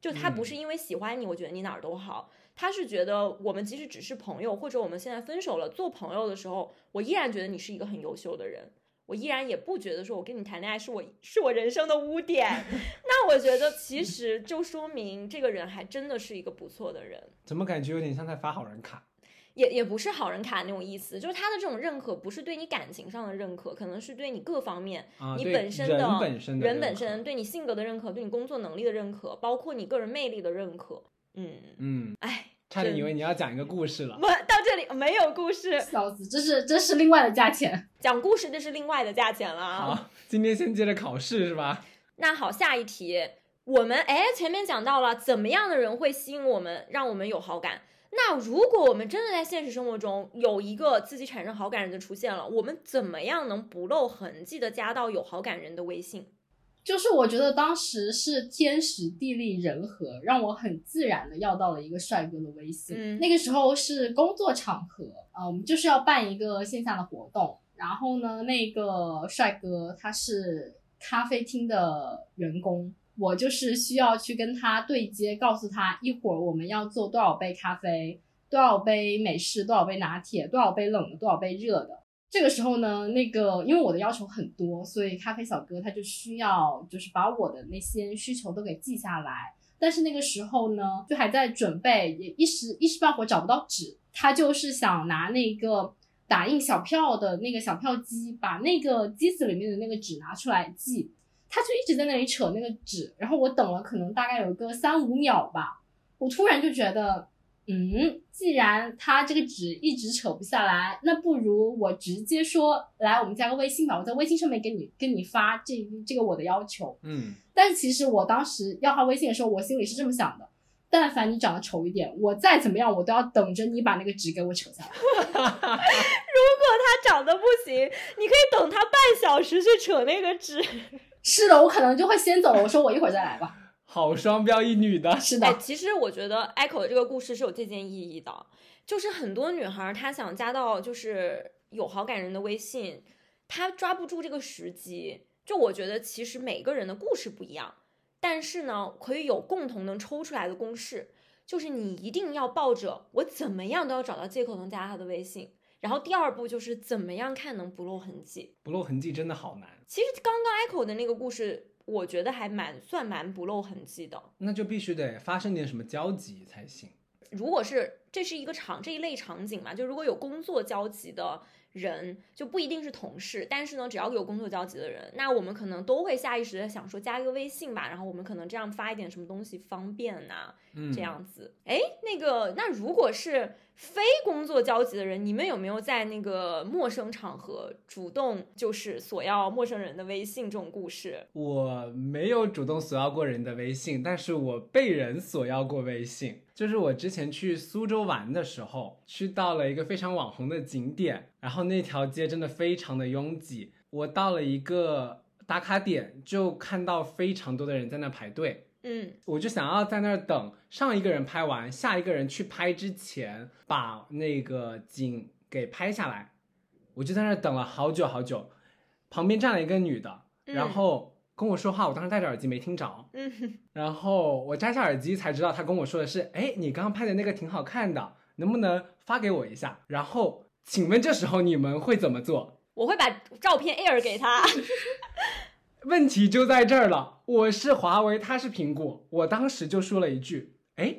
就他不是因为喜欢你，我觉得你哪儿都好，他是觉得我们即使只是朋友，或者我们现在分手了做朋友的时候，我依然觉得你是一个很优秀的人，我依然也不觉得说我跟你谈恋爱是我是我人生的污点。那我觉得其实就说明这个人还真的是一个不错的人。怎么感觉有点像在发好人卡？也也不是好人卡那种意思，就是他的这种认可不是对你感情上的认可，可能是对你各方面，啊，你本身的人本身的人本身对你性格的认可，对你工作能力的认可，包括你个人魅力的认可。嗯，嗯，哎，差点以为你要讲一个故事了。我到这里没有故事，笑死！这是这是另外的价钱。讲故事这是另外的价钱了啊。好，今天先接着考试是吧？那好，下一题，我们哎前面讲到了怎么样的人会吸引我们，让我们有好感。那如果我们真的在现实生活中有一个自己产生好感人的出现了，我们怎么样能不露痕迹的加到有好感人的微信？就是我觉得当时是天时地利人和，让我很自然的要到了一个帅哥的微信。嗯那个时候是工作场合啊、我们就是要办一个线下的活动，然后呢，那个帅哥他是咖啡厅的员工，我就是需要去跟他对接，告诉他一会儿我们要做多少杯咖啡，多少杯美式，多少杯拿铁，多少杯冷的，多少杯热的。这个时候呢，那个因为我的要求很多，所以咖啡小哥他就需要就是把我的那些需求都给记下来。但是那个时候呢，就还在准备，也一时一时半会找不到纸，他就是想拿那个打印小票的那个小票机，把那个机子里面的那个纸拿出来记。他就一直在那里扯那个纸，然后我等了可能大概有个三五秒吧，我突然就觉得嗯，既然他这个纸一直扯不下来，那不如我直接说，来，我们加个微信吧，我在微信上面给你给你发这这个我的要求。嗯，但是其实我当时要他微信的时候，我心里是这么想的：但凡你长得丑一点，我再怎么样，我都要等着你把那个纸给我扯下来。如果他长得不行，你可以等他半小时去扯那个纸。是的，我可能就会先走了。我说我一会儿再来吧。好双标一女的，是哎，的，其实我觉得 Echo 的这个故事是有借鉴意义的，就是很多女孩儿她想加到就是有好感人的微信，她抓不住这个时机。就我觉得其实每个人的故事不一样，但是呢，可以有共同能抽出来的公式，就是你一定要抱着我怎么样都要找到借口能加他的微信。然后第二步就是怎么样看能不露痕迹。不露痕迹真的好难，其实刚刚 Echo 的那个故事，我觉得还蛮算蛮不露痕迹的。那就必须得发生点什么交集才行。如果是这是一个场这一类场景嘛，就如果有工作交集的人，就不一定是同事，但是呢，只要有工作交集的人，那我们可能都会下意识的想说加一个微信吧，然后我们可能这样发一点什么东西方便呐、嗯，这样子。哎，那个，那如果是非工作交集的人，你们有没有在那个陌生场合主动就是索要陌生人的微信这种故事？我没有主动索要过人的微信，但是我被人索要过微信。就是我之前去苏州玩的时候，去到了一个非常网红的景点，然后那条街真的非常的拥挤。我到了一个打卡点，就看到非常多的人在那排队。嗯，我就想要在那儿等上一个人拍完，下一个人去拍之前把那个景给拍下来。我就在那儿等了好久好久，旁边站了一个女的，嗯然后跟我说话，我当时戴着耳机没听着，嗯，然后我摘下耳机才知道她跟我说的是，哎，你刚刚拍的那个挺好看的，能不能发给我一下？然后请问这时候你们会怎么做？我会把照片 air 给他。问题就在这儿了，我是华为，他是苹果，我当时就说了一句，哎，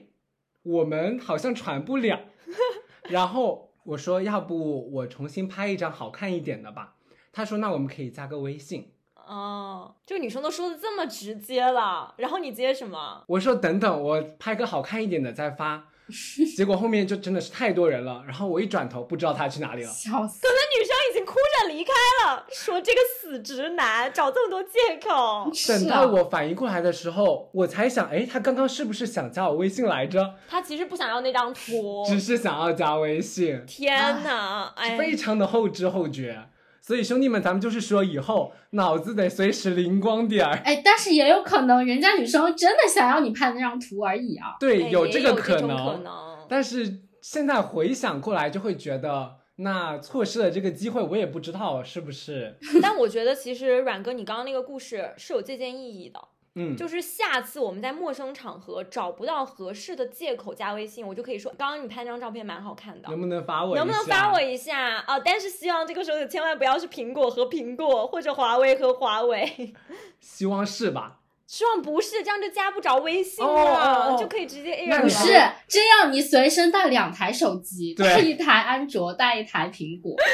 我们好像传不了，然后我说要不我重新拍一张好看一点的吧，他说那我们可以加个微信，哦，这个女生都说的这么直接了，然后你接什么？我说等等，我拍个好看一点的再发，结果后面就真的是太多人了，然后我一转头不知道他去哪里了，笑死！可能女生哭着离开了，说这个死直男找这么多借口。等到我反应过来的时候，我才想，哎，他刚刚是不是想加我微信来着？他其实不想要那张图。只是想要加微信。天哪，哎，非常的后知后觉。所以兄弟们，咱们就是说，以后脑子得随时灵光点儿。哎，但是也有可能人家女生真的想要你拍的那张图而已啊。对，哎有这个。可能。但是现在回想过来，就会觉得，那错失了这个机会，我也不知道是不是。但我觉得其实阮哥，你刚刚那个故事是有借鉴意义的，嗯，就是下次我们在陌生场合找不到合适的借口加微信，我就可以说，刚刚你拍那张照片蛮好看的。能不能发我？能不能发我？一下啊？但是希望这个时候千万不要是苹果和苹果，或者华为和华为。希望是吧？希望不是，这样就加不着微信了，哦哦哦就可以直接 air 不是了这样，你随身带两台手机，对带一台安卓，带一台苹果。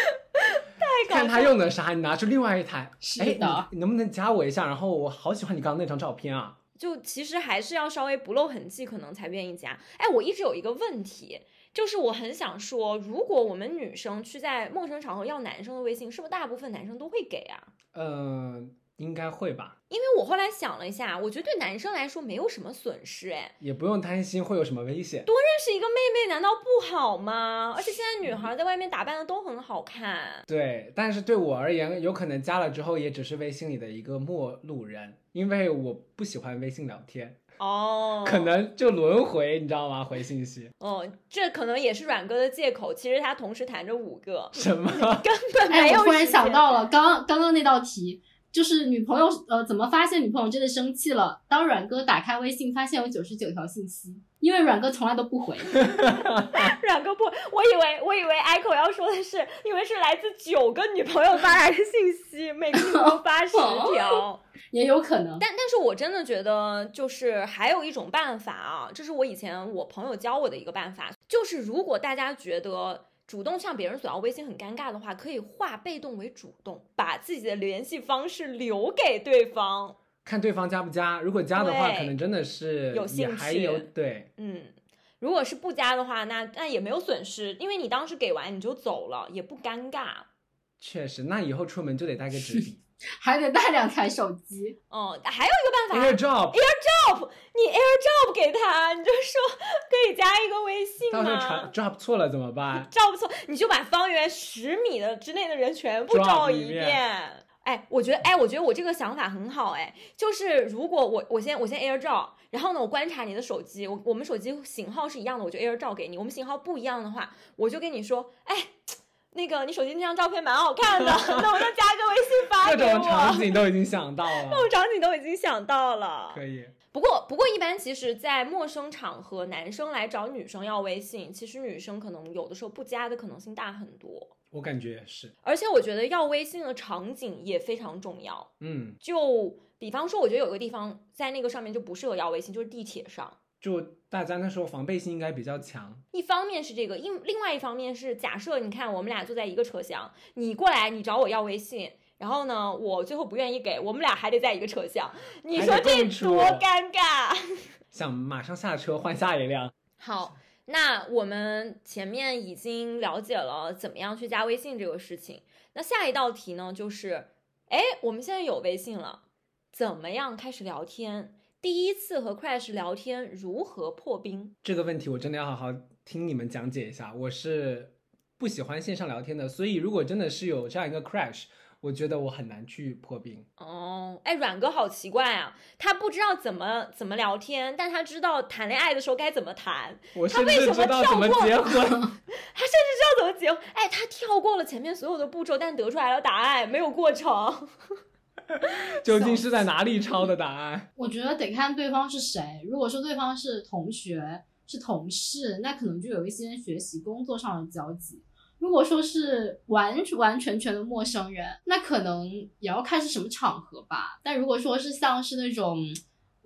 看他用的啥，你拿出另外一台。是哎，的你能不能加我一下？然后我好喜欢你刚刚那张照片啊。就其实还是要稍微不露痕迹，可能才愿意加。哎，我一直有一个问题，就是我很想说，如果我们女生去在陌生场合要男生的微信，是不是大部分男生都会给啊？嗯、应该会吧，因为我后来想了一下，我觉得对男生来说没有什么损失，哎，也不用担心会有什么危险。多认识一个妹妹难道不好吗？而且现在女孩在外面打扮的都很好看。对，但是对我而言，有可能加了之后也只是微信里的一个陌路人，因为我不喜欢微信聊天，哦，可能就轮回，你知道吗？回信息哦，这可能也是阮哥的借口。其实他同时谈着五个，什么？根本没哎，有。我突然想，到了，刚刚刚刚那道题，就是女朋友呃怎么发现女朋友真的生气了？当阮哥打开微信，发现有九十九条信息，因为阮哥从来都不回。阮哥不，我以为我以为 Echo 要说的是，因为是来自九个女朋友发来的信息，每个女朋友发十条。也有可能。但但是我真的觉得，就是还有一种办法啊，这是我以前我朋友教我的一个办法，就是如果大家觉得主动向别人索要微信很尴尬的话，可以化被动为主动，把自己的联系方式留给对方。看对方加不加，如果加的话，可能真的是有兴还有趣对，嗯，如果是不加的话，那那也没有损失，因为你当时给完你就走了，也不尴尬。确实，那以后出门就得带个纸笔。还得带两台手机。哦，还有一个办法 AirDrop，，AirDrop，你 AirDrop 给他，你就说可以加一个微信到时候吗传？drop 错了怎么办？照不错，你就把方圆十米的之内的人全部 Drop 照一一遍遍。哎，我觉得，哎，我觉得我这个想法很好，哎，就是如果我我先我先 AirDrop，然后呢，我观察你的手机，我我们手机型号是一样的，我就 AirDrop 给你。我们型号不一样的话，我就跟你说，哎，那个你手机那张照片蛮好看的，那我就加个微信发各给种场我。景都已经想到了各，种场景都已经想到了，可以。不过，不过一般其实，在陌生场合，男生来找女生要微信，其实女生可能有的时候不加的可能性大很多。我感觉也是，而且我觉得要微信的场景也非常重要。嗯，就比方说，我觉得有个地方在那个上面就不适合要微信，就是地铁上。就大家那时候防备心应该比较强，一方面是这个，另另外一方面是假设你看我们俩坐在一个车厢，你过来你找我要微信，然后呢我最后不愿意给，我们俩还得在一个车厢，你说这多尴尬。想马上下车换下一辆。好，那我们前面已经了解了怎么样去加微信这个事情，那下一道题呢，就是，哎，我们现在有微信了，怎么样开始聊天？第一次和 Crash 聊天如何破冰？这个问题我真的要好好听你们讲解一下。我是不喜欢线上聊天的，所以如果真的是有这样一个 crash，我觉得我很难去破冰。哦，哎，阮哥好奇怪啊，他不知道怎么怎么聊天，但他知道谈恋爱的时候该怎么谈，我甚至他为什么知道怎么跳过结婚。他甚至知道怎么结婚。哎，他跳过了前面所有的步骤，但得出来了答案，没有过程。究竟是在哪里抄的答案？我觉得得看对方是谁。如果说对方是同学、是同事，那可能就有一些学习、工作上的交集。如果说是完完全全的陌生人，那可能也要看是什么场合吧。但如果说是像是那种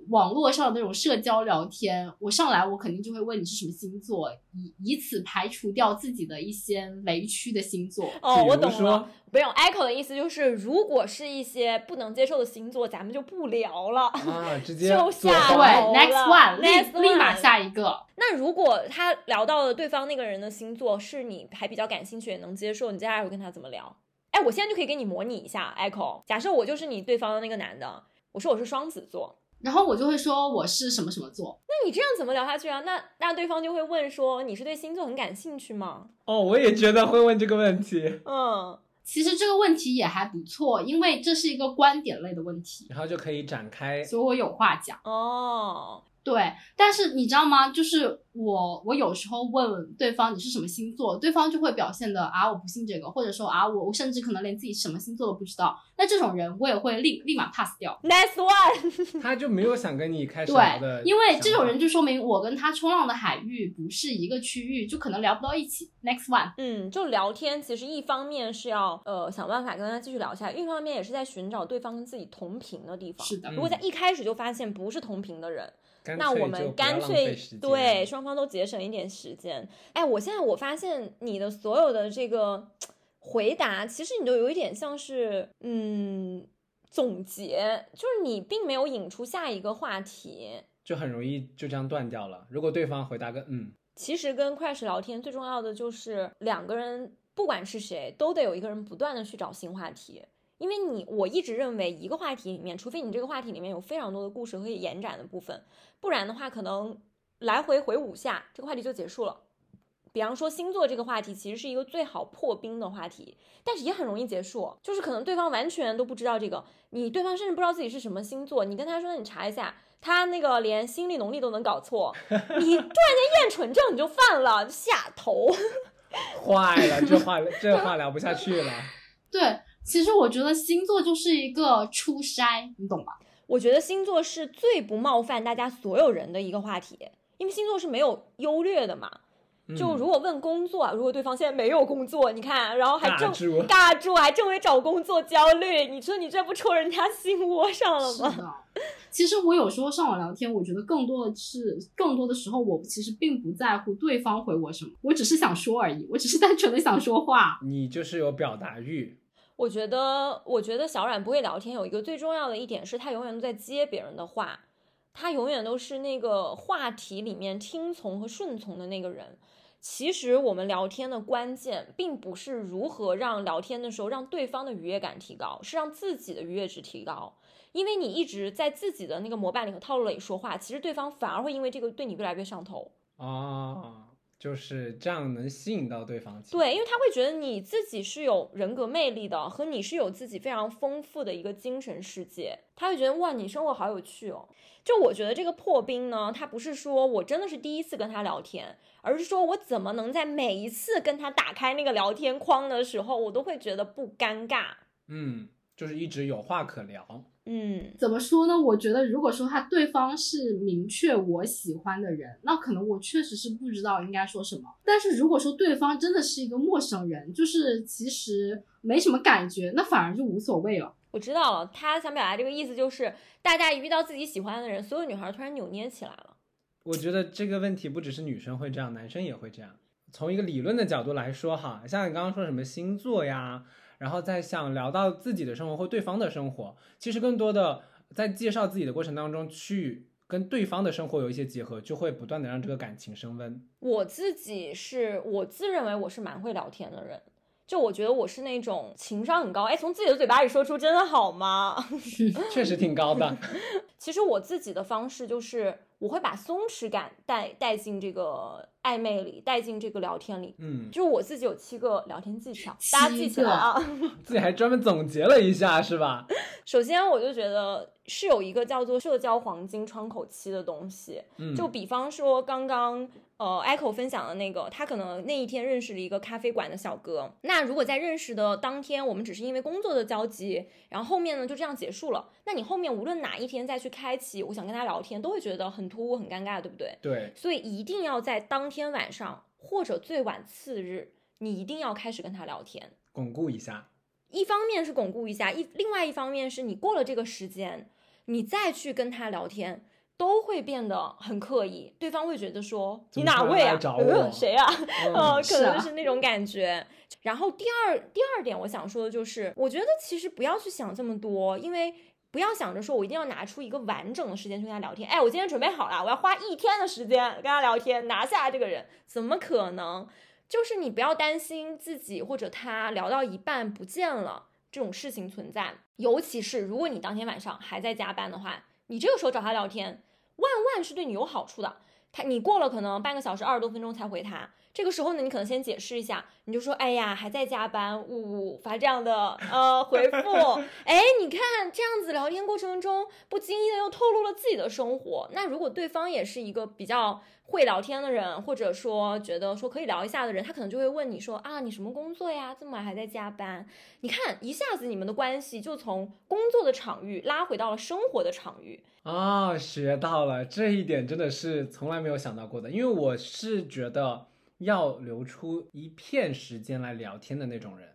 网络上的那种社交聊天，我上来我肯定就会问你是什么星座，以以此排除掉自己的一些雷区的星座。哦，我懂了。不用，Echo 的意思就是，如果是一些不能接受的星座，咱们就不聊了。啊，直接 就下对，next one，next 立立马 one 下一个。那如果他聊到了对方那个人的星座是你还比较感兴趣也能接受，你接下来会跟他怎么聊？哎，我现在就可以给你模拟一下，Echo。假设我就是你对方的那个男的，我说我是双子座，然后我就会说我是什么什么座，那你这样怎么聊下去啊？那那对方就会问说，你是对星座很感兴趣吗？哦，我也觉得会问这个问题，嗯，其实这个问题也还不错，因为这是一个观点类的问题，然后就可以展开。所以我有话讲。哦，对，但是你知道吗？就是我，我有时候问对方你是什么星座，对方就会表现的啊我不信这个，或者说啊我我甚至可能连自己什么星座都不知道。那这种人我也会立立马 pass 掉。Next one，他就没有想跟你开始聊的对，因为这种人就说明我跟他冲浪的海域不是一个区域，就可能聊不到一起。Next one，嗯，就聊天，其实一方面是要呃想办法跟他继续聊下去，另一方面也是在寻找对方跟自己同频的地方。是的如果在一开始就发现不是同频的人，那我们干脆对双方都节省一点时间。哎，我现在我发现你的所有的这个回答，其实你都有一点像是嗯总结，就是你并没有引出下一个话题。就很容易就这样断掉了。如果对方回答个嗯，其实跟 Crash 聊天最重要的就是两个人，不管是谁，都得有一个人不断的去找新话题。因为你，我一直认为一个话题里面，除非你这个话题里面有非常多的故事可以延展的部分，不然的话，可能来回回五下，这个话题就结束了。比方说星座这个话题，其实是一个最好破冰的话题，但是也很容易结束。就是可能对方完全都不知道这个，你对方甚至不知道自己是什么星座，你跟他说，那你查一下，他那个连新历农历都能搞错，你突然间厌蠢症你就犯了，下头。坏了，这话这话聊不下去了。对，其实我觉得星座就是一个初筛，你懂吧？我觉得星座是最不冒犯大家所有人的一个话题，因为星座是没有优劣的嘛。就嗯如果问工作，如果对方现在没有工作，你看，然后还正尬住尬住，还正为找工作焦虑，你说你这不戳人家心窝上了吗？是的。其实我有时候上网聊天，我觉得更多的是，更多的时候我其实并不在乎对方回我什么，我只是想说而已，我只是单纯的想说话。你就是有表达欲，我觉得，我觉得小冉不会聊天有一个最重要的一点是，他永远都在接别人的话，他永远都是那个话题里面听从和顺从的那个人。其实我们聊天的关键，并不是如何让聊天的时候让对方的愉悦感提高，是让自己的愉悦值提高。因为你一直在自己的那个模板里和套路里说话，其实对方反而会因为这个对你越来越上头。啊，就是这样能吸引到对方。对，因为他会觉得你自己是有人格魅力的，和你是有自己非常丰富的一个精神世界。他会觉得哇，你生活好有趣哦。就我觉得这个破冰呢，他不是说我真的是第一次跟他聊天，而是说我怎么能在每一次跟他打开那个聊天框的时候，我都会觉得不尴尬。嗯，就是一直有话可聊。嗯，怎么说呢？我觉得如果说他对方是明确我喜欢的人，那可能我确实是不知道应该说什么。但是如果说对方真的是一个陌生人，就是其实没什么感觉，那反而就无所谓了。我知道了，他想表达这个意思就是，大家一遇到自己喜欢的人，所有女孩突然扭捏起来了。我觉得这个问题不只是女生会这样，男生也会这样。从一个理论的角度来说，哈，像你刚刚说什么星座呀。然后再想聊到自己的生活或对方的生活，其实更多的在介绍自己的过程当中，去跟对方的生活有一些结合，就会不断的让这个感情升温。我自己是我自认为我是蛮会聊天的人，就我觉得我是那种情商很高。哎，从自己的嘴巴里说出真的好吗？确实挺高的。其实我自己的方式就是我会把松弛感带带进这个。暧昧里带进这个聊天里，嗯，就是我自己有七个聊天技巧，大家记起来啊。自己还专门总结了一下，是吧？首先，我就觉得是有一个叫做社交黄金窗口期的东西，嗯，就比方说刚刚。呃，Echo 分享的那个，他可能那一天认识了一个咖啡馆的小哥。那如果在认识的当天，我们只是因为工作的交集，然后后面呢就这样结束了，那你后面无论哪一天再去开启，我想跟他聊天，都会觉得很突兀、很尴尬，对不对？对。所以一定要在当天晚上或者最晚次日，你一定要开始跟他聊天，巩固一下。一方面是巩固一下，一另外一方面是你过了这个时间，你再去跟他聊天。都会变得很刻意，对方会觉得说你哪位啊？谁啊？呃，可能是那种感觉。然后第二第二点，我想说的就是，我觉得其实不要去想这么多，因为不要想着说我一定要拿出一个完整的时间去跟他聊天。哎，我今天准备好了，我要花一天的时间跟他聊天，拿下这个人，怎么可能？就是你不要担心自己或者他聊到一半不见了这种事情存在，尤其是如果你当天晚上还在加班的话，你这个时候找他聊天。万万是对你有好处的，他你过了可能半个小时二十多分钟才回他，这个时候呢，你可能先解释一下，你就说，哎呀，还在加班，呜呜，发这样的呃回复，哎，你看这样子聊天过程中不经意的又透露了自己的生活，那如果对方也是一个比较。会聊天的人，或者说觉得说可以聊一下的人，他可能就会问你说啊，你什么工作呀？这么晚还在加班？你看一下子你们的关系就从工作的场域拉回到了生活的场域啊，学到了这一点真的是从来没有想到过的，因为我是觉得要留出一片时间来聊天的那种人。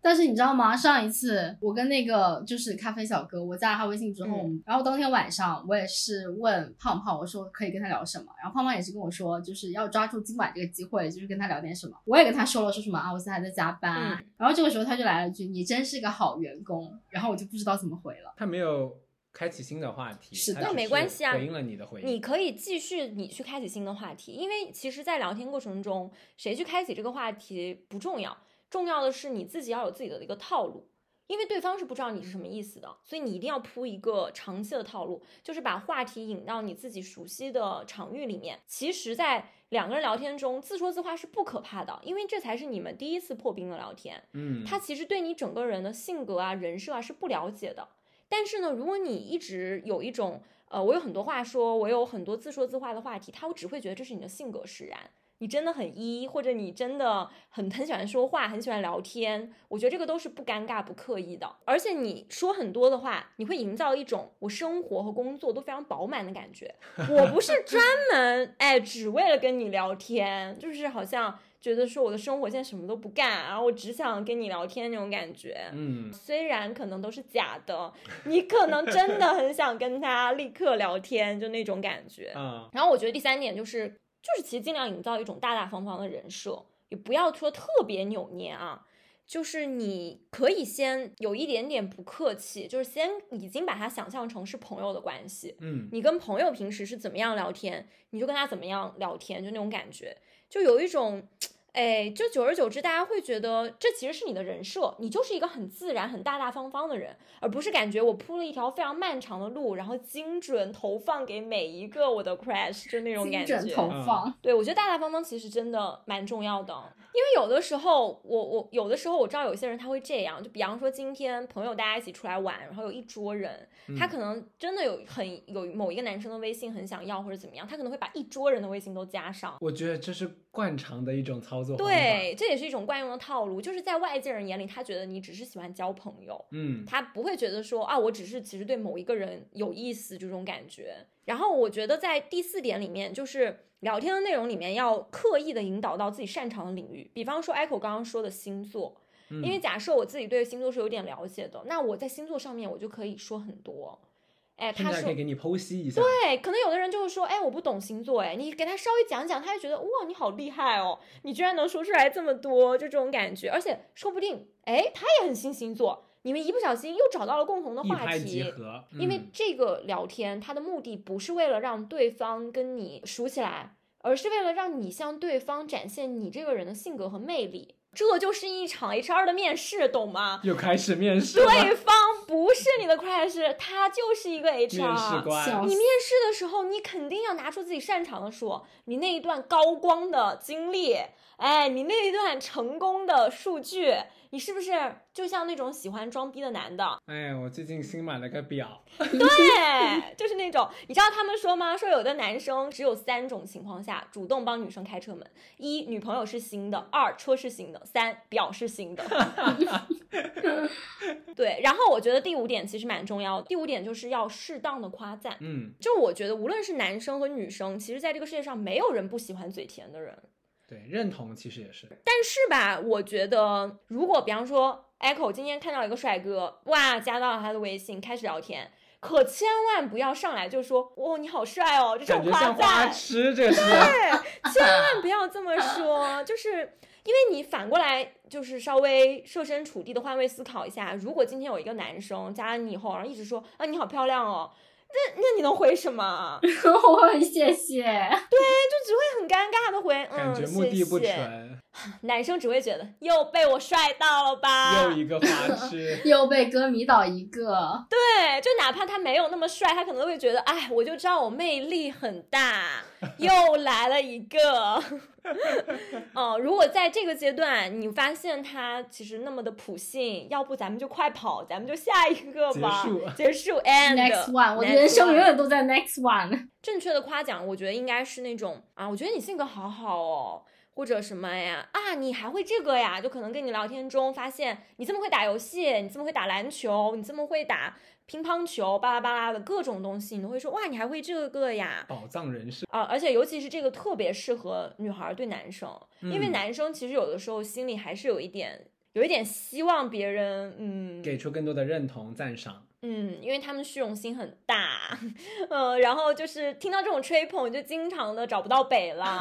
但是你知道吗？上一次我跟那个就是咖啡小哥，我加了他微信之后，然后当天晚上我也是问胖胖，我说可以跟他聊什么，然后胖胖也是跟我说，就是要抓住今晚这个机会，就是跟他聊点什么。我也跟他说了说什么啊，我现在还在加班。然后这个时候他就来了一句：“你真是个好员工。”然后我就不知道怎么回了。他没有开启新的话题，是的，没关系啊，回应了你的回应。你可以继续你去开启新的话题，因为其实，在聊天过程中，谁去开启这个话题不重要。重要的是你自己要有自己的一个套路，因为对方是不知道你是什么意思的，所以你一定要铺一个长期的套路，就是把话题引到你自己熟悉的场域里面。其实，在两个人聊天中，自说自话是不可怕的，因为这才是你们第一次破冰的聊天。嗯，他其实对你整个人的性格啊、人设啊是不了解的。但是呢，如果你一直有一种呃，我有很多话说，我有很多自说自话的话题，他只会觉得这是你的性格使然。你真的很一，或者你真的很很喜欢说话，很喜欢聊天，我觉得这个都是不尴尬、不刻意的。而且你说很多的话，你会营造一种我生活和工作都非常饱满的感觉。我不是专门哎，只为了跟你聊天，就是好像觉得说我的生活现在什么都不干，然后我只想跟你聊天那种感觉。嗯，虽然可能都是假的，你可能真的很想跟他立刻聊天，就那种感觉。嗯，然后我觉得第三点就是。就是其实尽量营造一种大大方方的人设，也不要说特别扭捏啊。就是你可以先有一点点不客气，就是先已经把他想象成是朋友的关系。嗯，你跟朋友平时是怎么样聊天，你就跟他怎么样聊天，就那种感觉，就有一种。哎，就久而久之，大家会觉得这其实是你的人设，你就是一个很自然、很大大方方的人，而不是感觉我铺了一条非常漫长的路，然后精准投放给每一个我的 crush，就那种感觉。精准投放。对，我觉得大大方方其实真的蛮重要的，因为有的时候，我我有的时候我知道有些人他会这样，就比方说今天朋友大家一起出来玩，然后有一桌人，他可能真的有很有某一个男生的微信很想要或者怎么样，他可能会把一桌人的微信都加上。我觉得这是惯常的一种操作。对，这也是一种惯用的套路，就是在外界人眼里，他觉得你只是喜欢交朋友，嗯，他不会觉得说啊，我只是其实对某一个人有意思这种感觉。然后我觉得在第四点里面，就是聊天的内容里面要刻意的引导到自己擅长的领域，比方说 Echo 刚刚说的星座，因为假设我自己对星座是有点了解的，那我在星座上面我就可以说很多。哎，他说可以给你剖析一下。对，可能有的人就是说，哎，我不懂星座，哎，你给他稍微讲讲，他就觉得哇，你好厉害哦，你居然能说出来这么多，就这种感觉。而且说不定，哎，他也很信星座，你们一不小心又找到了共同的话题。嗯、因为这个聊天，他的目的不是为了让对方跟你熟起来，而是为了让你向对方展现你这个人的性格和魅力。这就是一场 HR 的面试，懂吗？又开始面试。对方不是你的 crush，他就是一个 HR 面试官。你面试的时候，你肯定要拿出自己擅长的说，你那一段高光的经历，哎，你那一段成功的数据，你是不是就像那种喜欢装逼的男的？哎，我最近新买了个表。对，就是那种，你知道他们说吗？说有的男生只有三种情况下主动帮女生开车门：一，女朋友是新的；二，车是新的。三表是新的，对。然后我觉得第五点其实蛮重要的。第五点就是要适当的夸赞。嗯，就我觉得无论是男生和女生，其实在这个世界上没有人不喜欢嘴甜的人。对，认同其实也是。但是吧，我觉得如果比方说 Echo 今天看到一个帅哥，哇，加到了他的微信，开始聊天。可千万不要上来就说哦你好帅哦，这种夸赞，对，千万不要这么说，就是因为你反过来就是稍微设身处地的换位思考一下，如果今天有一个男生加了你以后，然后一直说啊你好漂亮哦。那那你能回什么？我会谢谢。对，就只会很尴尬的回，嗯，感觉目的不纯。男生只会觉得又被我帅到了吧？又一个花痴，又被歌迷倒一个。对，就哪怕他没有那么帅，他可能会觉得，哎，我就知道我魅力很大，又来了一个。哦，如果在这个阶段你发现他其实那么的普信，要不咱们就快跑，咱们就下一个吧，结束，结束，and next one，我的人生永远都在 next one。正确的夸奖，我觉得应该是那种啊，我觉得你性格好好哦。或者什么呀？啊，你还会这个呀？就可能跟你聊天中发现你这么会打游戏，你这么会打篮球，你这么会打乒乓球，巴拉巴拉的各种东西，你都会说哇，你还会这个呀？宝藏人士啊！而且尤其是这个特别适合女孩对男生，因为男生其实有的时候心里还是有一点，有一点希望别人嗯给出更多的认同赞赏。嗯，因为他们虚荣心很大，嗯，然后就是听到这种吹捧，就经常的找不到北了，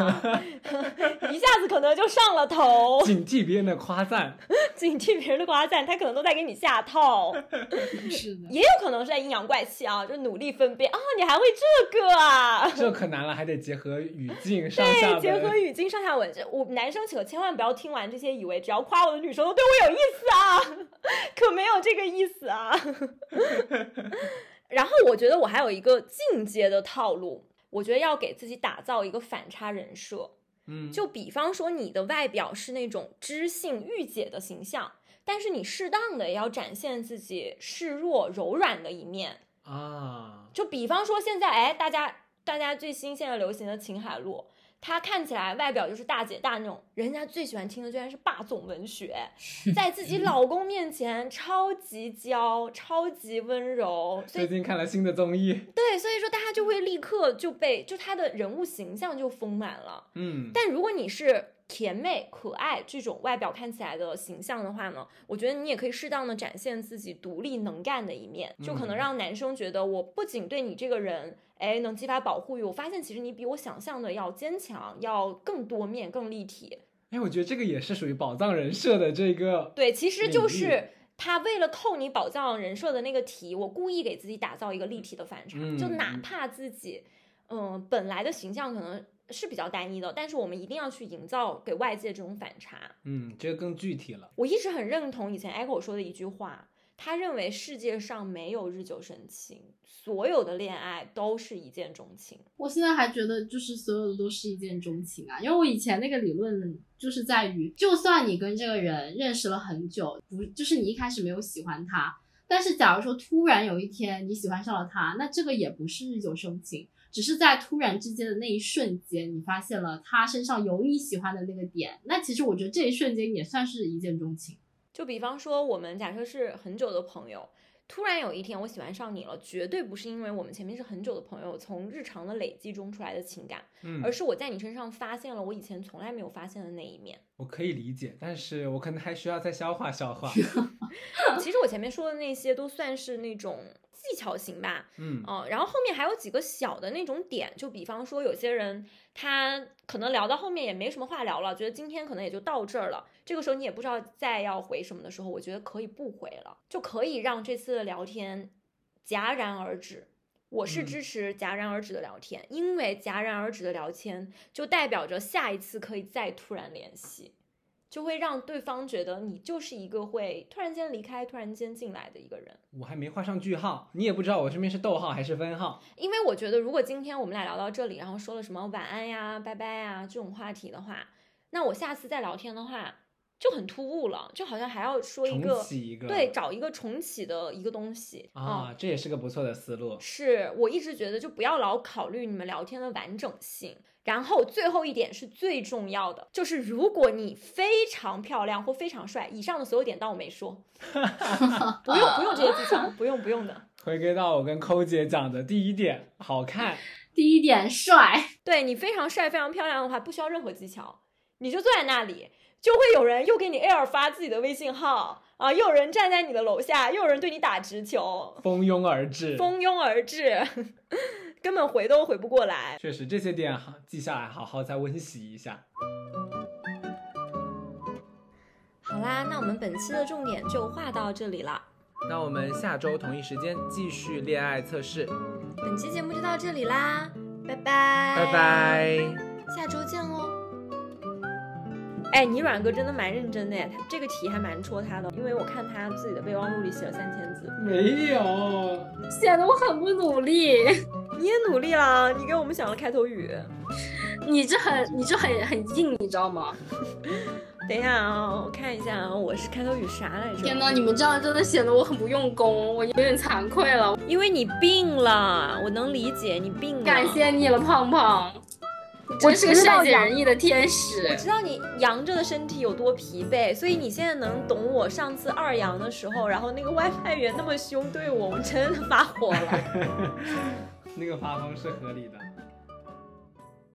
一下子可能就上了头。警惕别人的夸赞，警惕别人的夸赞，他可能都在给你下套。是的，也有可能是在阴阳怪气啊，就努力分辨啊，你还会这个啊？这可难了，还得结合语境上下对，结合语境上下文。这我男生可千万不要听完这些，以为只要夸我的女生都对我有意思啊，可没有这个意思啊。然后我觉得我还有一个进阶的套路，我觉得要给自己打造一个反差人设。嗯，就比方说你的外表是那种知性御姐的形象，但是你适当的也要展现自己示弱柔软的一面啊。就比方说现在哎，大家大家最新现在流行的秦海璐。她看起来外表就是大姐大那种，人家最喜欢听的居然是霸总文学，在自己老公面前超级娇、超级温柔。最近看了新的综艺，对，所以说大家就会立刻就被就她的人物形象就丰满了。嗯，但如果你是甜美、可爱这种外表看起来的形象的话呢，我觉得你也可以适当的展现自己独立能干的一面，就可能让男生觉得我不仅对你这个人。哎，能激发保护欲。我发现其实你比我想象的要坚强，要更多面、更立体。哎，我觉得这个也是属于宝藏人设的这个。对，其实就是他为了扣你宝藏人设的那个题，我故意给自己打造一个立体的反差，就哪嗯怕自己，嗯、本来的形象可能是比较单一的，但是我们一定要去营造给外界这种反差。嗯，这个更具体了。我一直很认同以前 Echo 说的一句话，他认为世界上没有日久生情，所有的恋爱都是一见钟情。我现在还觉得就是所有的都是一见钟情啊，因为我以前那个理论就是在于，就算你跟这个人认识了很久，不就是你一开始没有喜欢他，但是假如说突然有一天你喜欢上了他，那这个也不是日久生情，只是在突然之间的那一瞬间，你发现了他身上有你喜欢的那个点，那其实我觉得这一瞬间也算是一见钟情。就比方说，我们假设是很久的朋友，突然有一天我喜欢上你了，绝对不是因为我们前面是很久的朋友，从日常的累积中出来的情感，嗯而，是我在你身上发现了我以前从来没有发现的那一面。我可以理解，但是我可能还需要再消化消化。其实我前面说的那些都算是那种技巧型吧，嗯嗯，然后后面还有几个小的那种点，就比方说有些人他可能聊到后面也没什么话聊了，觉得今天可能也就到这儿了。这个时候你也不知道再要回什么的时候，我觉得可以不回了，就可以让这次的聊天戛然而止。我是嗯支持戛然而止的聊天，因为戛然而止的聊天就代表着下一次可以再突然联系，就会让对方觉得你就是一个会突然间离开、突然间进来的一个人。我还没画上句号，你也不知道我这边是逗号还是分号。因为我觉得，如果今天我们俩聊到这里，然后说了什么晚安呀、拜拜呀这种话题的话，那我下次再聊天的话就很突兀了，就好像还要说一个一个对，找一个重启的一个东西啊，这也是个不错的思路。是我一直觉得，就不要老考虑你们聊天的完整性。然后最后一点是最重要的，就是如果你非常漂亮或非常帅，以上的所有点当我没说，不用不用这些技巧，不用不用的。回归到我跟抠姐讲的第一点，好看。第一点帅，对你非常帅、非常漂亮的话，不需要任何技巧，你就坐在那里，就会有人又给你 air 发自己的微信号啊，又有人站在你的楼下，又有人对你打直球，蜂拥而至，蜂拥而至，根本回都回不过来。确实这些点好记下来，好好再温习一下。好啦，那我们本期的重点就画到这里了，那我们下周同一时间继续恋爱测试，本期节目就到这里啦，拜拜，拜，拜。下周见喽。哎，你软哥真的蛮认真的耶，他这个题还蛮戳他的，因为我看他自己的备忘录里写了三千字。没有，显得我很不努力。你也努力了，你给我们想了开头语。你这很，你这很很硬，你知道吗？等一下啊，我看一下啊，我是开头语啥来着？天呐，你们这样真的显得我很不用功，我有点惭愧了。因为你病了，我能理解你病了。感谢你了，胖胖，你真是个善解人意的天使我。知道你阳着的身体有多疲惫，所以你现在能懂我上次二阳的时候，然后那个外卖员那么凶对我，我真的发火了。那个发疯是合理的。